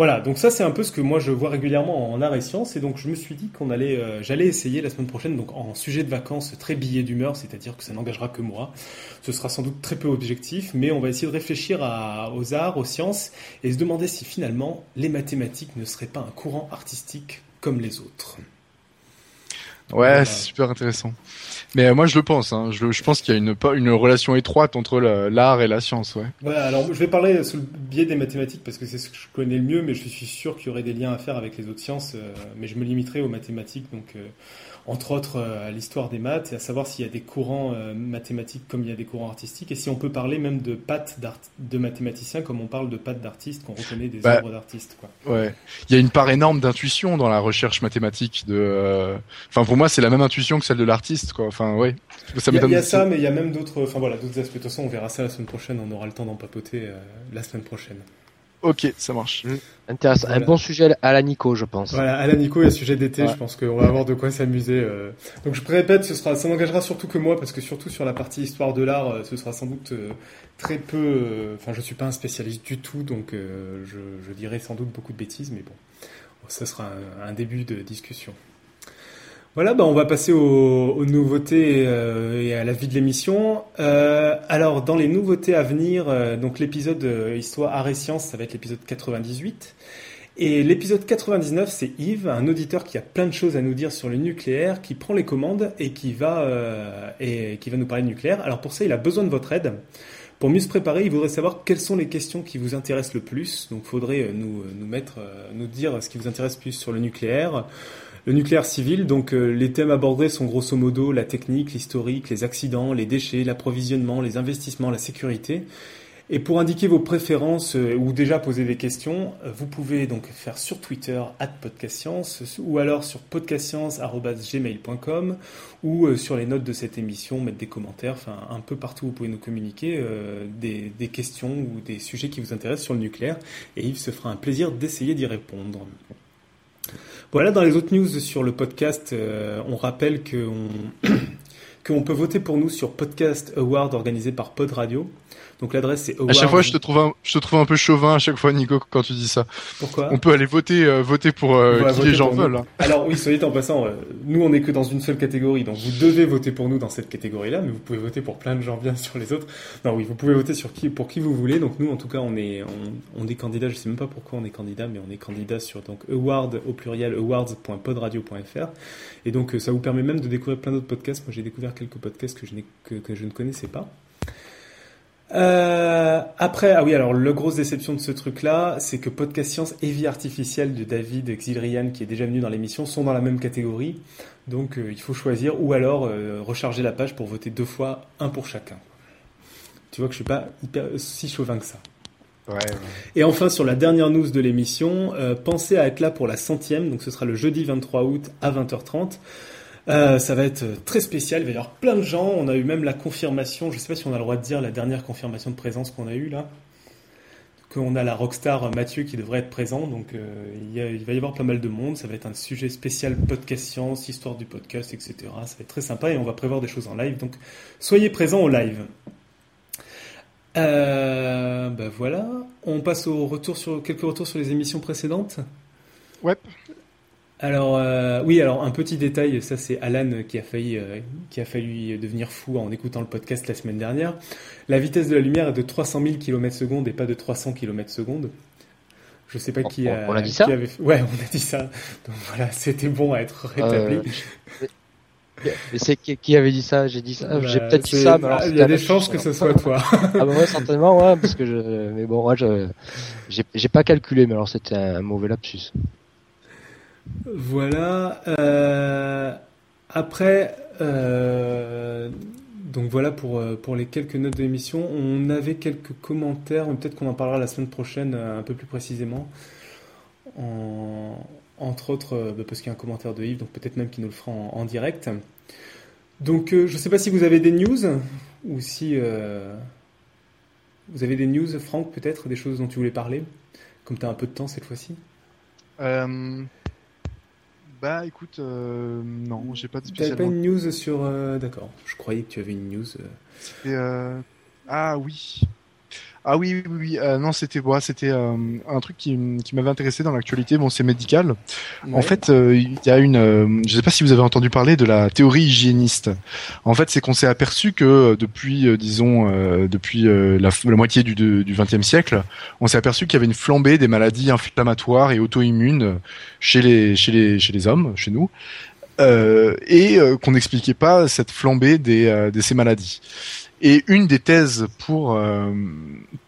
Voilà, donc ça c'est un peu ce que moi je vois régulièrement en art et sciences, et donc je me suis dit qu'on allait, euh, j'allais essayer la semaine prochaine, donc en sujet de vacances très billet d'humeur, c'est-à-dire que ça n'engagera que moi. Ce sera sans doute très peu objectif, mais on va essayer de réfléchir aux arts, aux sciences, et se demander si finalement les mathématiques ne seraient pas un courant artistique comme les autres.
Ouais, c'est super intéressant. Mais euh, moi, je le pense. Hein. Je, je, pense qu'il y a une, une relation étroite entre l'art et la science. Ouais.
Voilà, alors je vais parler sous le biais des mathématiques parce que c'est ce que je connais le mieux, mais je suis sûr qu'il y aurait des liens à faire avec les autres sciences. Euh, mais je me limiterai aux mathématiques. Donc, euh, entre autres euh, à l'histoire des maths et à savoir s'il y a des courants euh, mathématiques comme il y a des courants artistiques et si on peut parler même de pattes de mathématiciens comme on parle de pattes d'artistes qu'on reconnaît des bah, œuvres d'artistes quoi.
Ouais, il y a une part énorme d'intuition dans la recherche mathématique de euh... enfin pour moi c'est la même intuition que celle de l'artiste quoi. Enfin ouais.
Ça il y a, il y a ça mais il y a même d'autres enfin voilà, d'autres aspects de toute façon on verra ça la semaine prochaine, on aura le temps d'en papoter euh, la semaine prochaine.
Ok, ça marche.
Intéressant. Un bon sujet à la Nico, je pense.
Voilà, à la Nico, a sujet d'été,
Ouais.
je pense qu'on va avoir de quoi s'amuser. euh. Donc je répète, ce sera, ça n'engagera surtout que moi, parce que surtout sur la partie histoire de l'art, euh, ce sera sans doute euh, très peu. Enfin, je suis pas un spécialiste du tout, donc je, je dirai sans doute beaucoup de bêtises, mais bon, ce sera un, un début de discussion. Voilà, bah on va passer aux, nouveautés euh, et à la vie de l'émission. Euh, alors, dans les nouveautés à venir, euh, donc l'épisode Histoire, Art et Sciences, ça va être l'épisode 98. Et l'épisode 99, c'est Yves, un auditeur qui a plein de choses à nous dire sur le nucléaire, qui prend les commandes et qui va, et qui va nous parler de nucléaire. Alors pour ça, il a besoin de votre aide. Pour mieux se préparer, il voudrait savoir quelles sont les questions qui vous intéressent le plus. Donc, faudrait nous, nous mettre, nous dire ce qui vous intéresse plus sur le nucléaire. Le nucléaire civil, donc euh, les thèmes abordés sont grosso modo la technique, l'historique, les accidents, les déchets, l'approvisionnement, les investissements, la sécurité. Et pour indiquer vos préférences euh, ou déjà poser des questions, euh, vous pouvez donc faire sur Twitter @podcastscience ou alors sur podcastscience@gmail.com ou sur les notes de cette émission mettre des commentaires, enfin un peu partout vous pouvez nous communiquer des, des questions ou des sujets qui vous intéressent sur le nucléaire et Yves se fera un plaisir d'essayer d'y répondre. Voilà, dans les autres news sur le podcast, euh, on rappelle qu'on [CLEARS THROAT] qu'on peut voter pour nous sur Podcast Award organisé par Pod Radio. Donc l'adresse c'est
À chaque fois, je te trouve un, je te trouve un peu chauvin à chaque fois, Nico, quand tu dis ça.
Pourquoi
On peut aller voter, euh, voter pour euh, qui les gens veulent. hein.
Alors oui, soit dit en passant, euh, nous on est que dans une seule catégorie, donc vous devez voter pour nous dans cette catégorie-là, mais vous pouvez voter pour plein de gens bien sur les autres. Non oui, vous pouvez voter sur qui, pour qui vous voulez. Donc nous en tout cas on est, on, on est candidat. Je sais même pas pourquoi on est candidat, mais on est candidat sur donc award au pluriel awards.podradio.fr. Et donc euh, ça vous permet même de découvrir plein d'autres podcasts. Moi j'ai découvert quelques podcasts que je, que, que je ne connaissais pas. Euh, après, ah oui, alors la grosse déception de ce truc-là, c'est que Podcast Science et Vie Artificielle de David Xilrian, qui est déjà venu dans l'émission, sont dans la même catégorie. Donc euh, il faut choisir, ou alors euh, recharger la page pour voter deux fois, un pour chacun. Tu vois que je suis pas hyper, si chauvin que ça.
Ouais,
Et enfin, sur la dernière news de l'émission, euh, pensez à être là pour la centième, donc ce sera le jeudi 23 août à 20h30. Euh, ça va être très spécial, il va y avoir plein de gens, on a eu même la confirmation, je sais pas si on a le droit de dire la dernière confirmation de présence qu'on a eue là, qu'on a la rockstar Mathieu qui devrait être présent, donc euh, il, va y avoir pas mal de monde, ça va être un sujet spécial podcast science, histoire du podcast, etc. Ça va être très sympa et on va prévoir des choses en live, donc soyez présents au live. Euh, bah voilà, on passe au retour sur quelques retours sur les émissions précédentes.
Ouais.
Alors euh, oui, alors un petit détail, ça c'est Alan qui a failli, euh, qui a failli devenir fou en écoutant le podcast la semaine dernière. La vitesse de la lumière est de 300 000 km secondes et pas de 300 km secondes. Je sais pas
On-
qui a,
on a dit ça
avait Ouais, [LAUGHS] on a dit ça. Donc voilà, c'était bon à être rétabli.
Euh, mais c'est qui, avait dit ça J'ai dit ça.
Bah,
J'ai peut-être dit ça, mais alors
ah, il y a des chances que ce soit toi. [LAUGHS]
Ah bah ouais, certainement, ouais, parce que je. Mais bon, moi, je. J'ai j'ai pas calculé, mais alors c'était un mauvais lapsus.
Voilà. euh, après, euh, donc voilà pour, euh, pour les quelques notes de l'émission. On avait quelques commentaires, peut-être qu'on en parlera la semaine prochaine un peu plus précisément. En- entre autres, bah, parce qu'il y a un commentaire de Yves, donc peut-être même qu'il nous le fera en, direct. Donc je ne sais pas si vous avez des news ou si vous avez des news, Franck, peut-être, des choses dont tu voulais parler, comme tu as un peu de temps cette fois-ci?
Bah écoute, euh, non, j'ai pas de
T'avais pas
spécialement.
une news sur... euh, D'accord, je croyais que tu avais une news. euh.
Euh, Ah oui. Ah oui, oui, oui. euh, non, c'était moi, c'était euh, un truc qui, m'avait intéressé dans l'actualité. Bon, c'est médical. En
Ouais.
fait, euh, il y a une. je sais pas si vous avez entendu parler de la théorie hygiéniste. En fait, c'est qu'on s'est aperçu que depuis, disons, depuis la, moitié du XXe siècle, on s'est aperçu qu'il y avait une flambée des maladies inflammatoires et auto-immunes chez les chez les chez les hommes, chez nous. Euh, et euh, qu'on n'expliquait pas cette flambée des, euh, de ces maladies. Et une des thèses pour euh,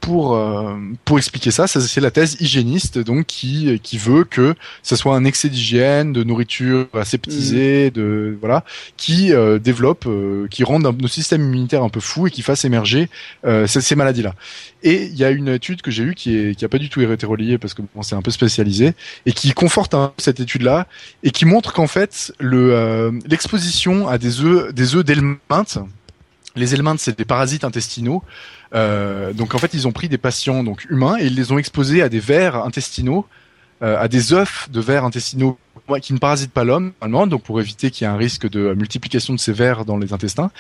pour euh, pour expliquer ça, c'est la thèse hygiéniste, donc qui qui veut que ce soit un excès d'hygiène, de nourriture aseptisée, de voilà, qui euh, développe, euh, qui rende nos systèmes immunitaires un peu fous et qui fasse émerger euh, ces, ces maladies-là. Et il y a une étude que j'ai eue qui est qui a pas du tout été reliée parce que bon, c'est un peu spécialisé et qui conforte un peu cette étude-là et qui montre qu'en fait le euh, l'exposition à des œufs des œufs d'helminthe Les helminths, c'est des parasites intestinaux. Euh, donc en fait, ils ont pris des patients donc humains et ils les ont exposés à des vers intestinaux, euh, à des œufs de vers intestinaux qui ne parasitent pas l'homme, normalement, donc pour éviter qu'il y ait un risque de multiplication de ces vers dans les intestins.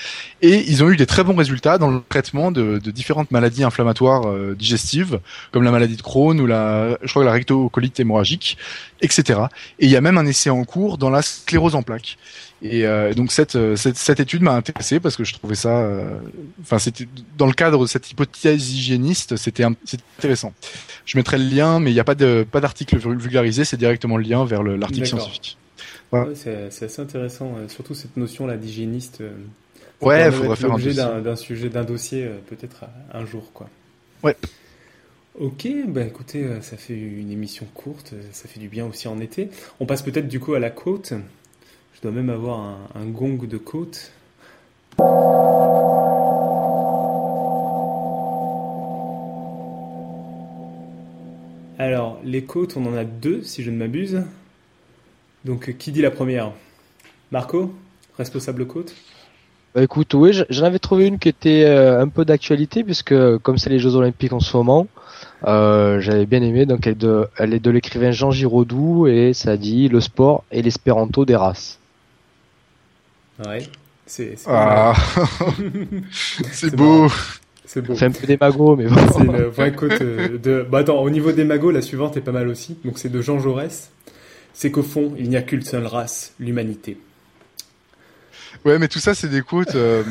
Et ils ont eu des très bons résultats dans le traitement de, de différentes maladies inflammatoires euh, digestives, comme la maladie de Crohn ou la, je crois, la rectocolite hémorragique, etc. Et il y a même un essai en cours dans la sclérose en plaques. Et euh, donc cette, cette, cette étude m'a intéressé parce que je trouvais ça, euh, enfin c'était dans le cadre de cette hypothèse hygiéniste, c'était intéressant. Je mettrai le lien, mais il n'y a pas de pas d'article vulgarisé, c'est directement le lien vers l'article scientifique.
Voilà. Ouais, c'est assez intéressant, euh, surtout cette notion là d'hygiéniste.
ouais, il faudrait faire
un d'un sujet, d'un dossier peut-être un jour quoi.
Ouais.
Ok, bah écoutez, ça fait une émission courte, ça fait du bien aussi en été. On passe peut-être du coup à la côte. Dois même avoir un, gong de côte. Alors, les côtes, on en a deux, si je ne m'abuse. Donc, qui dit la première? Marco Responsable côte?
Bah écoute, oui, j'en avais trouvé une qui était euh, un peu d'actualité, puisque comme c'est les Jeux Olympiques en ce moment, euh, j'avais bien aimé. Donc, elle, elle est de l'écrivain Jean Giraudoux, et ça dit le sport et l'espéranto des races.
Ouais, c'est
ah. [LAUGHS] c'est beau.
C'est beau.
C'est un peu des magots, mais bon. [LAUGHS]
C'est une vraie côte euh, de. Bah attends, au niveau des magots, la suivante est pas mal aussi. Donc c'est de Jean Jaurès. C'est qu'au fond, il n'y a qu'une seule race, l'humanité.
Ouais, mais tout ça, c'est des côtes euh,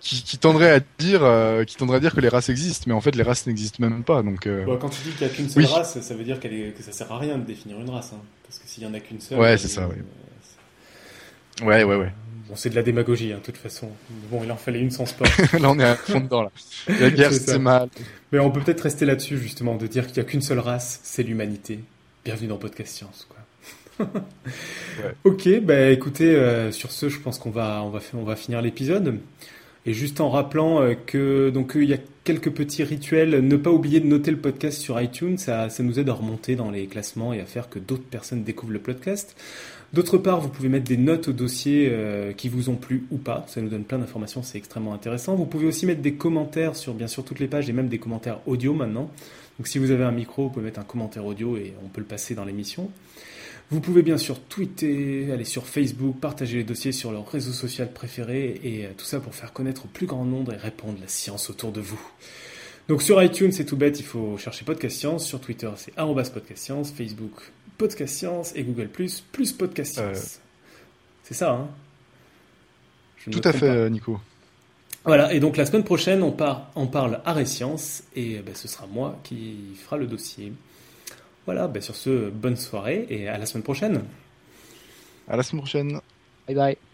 qui, qui, tendraient à dire, euh, qui tendraient à dire que les races existent, mais en fait, les races n'existent même pas. Donc.
Bah, quand tu dis qu'il n'y a qu'une seule race, ça veut dire est... que ça sert à rien de définir une race, hein. parce que s'il y en a qu'une seule.
Ouais, c'est ça. Ouais, ouais, ouais.
Bon, c'est de la démagogie, hein, de toute façon. Bon, il en fallait une sans sport. [LAUGHS]
là, on est à fond dedans, là. La guerre, c'est mal.
Mais on peut peut-être rester là-dessus, justement, de dire qu'il n'y a qu'une seule race, c'est l'humanité. Bienvenue dans Podcast Science, quoi. [LAUGHS] ouais. Ok, bah écoutez, euh, sur ce, je pense qu'on va, on va, on va finir l'épisode. Et juste en rappelant euh, que donc il y a quelques petits rituels, ne pas oublier de noter le podcast sur iTunes, ça, ça nous aide à remonter dans les classements et à faire que d'autres personnes découvrent le podcast. D'autre part, vous pouvez mettre des notes au dossier euh, qui vous ont plu ou pas. Ça nous donne plein d'informations, c'est extrêmement intéressant. Vous pouvez aussi mettre des commentaires sur bien sûr toutes les pages et même des commentaires audio maintenant. Donc si vous avez un micro, vous pouvez mettre un commentaire audio et on peut le passer dans l'émission. Vous pouvez bien sûr tweeter, aller sur Facebook, partager les dossiers sur leur réseau social préféré et euh, tout ça pour faire connaître au plus grand nombre et répandre la science autour de vous. Donc sur iTunes, c'est tout bête, il faut chercher Podcast Science. Sur Twitter, c'est Podcast Science. Facebook, Podcast Science et Google Plus plus Podcast euh. Science. C'est ça, hein?
Tout à fait, Nico.
Voilà, et donc la semaine prochaine, on, part, on parle art et sciences, et ben, ce sera moi qui fera le dossier. Voilà, ben, sur ce, bonne soirée, et à la semaine prochaine.
À la semaine prochaine.
Bye bye.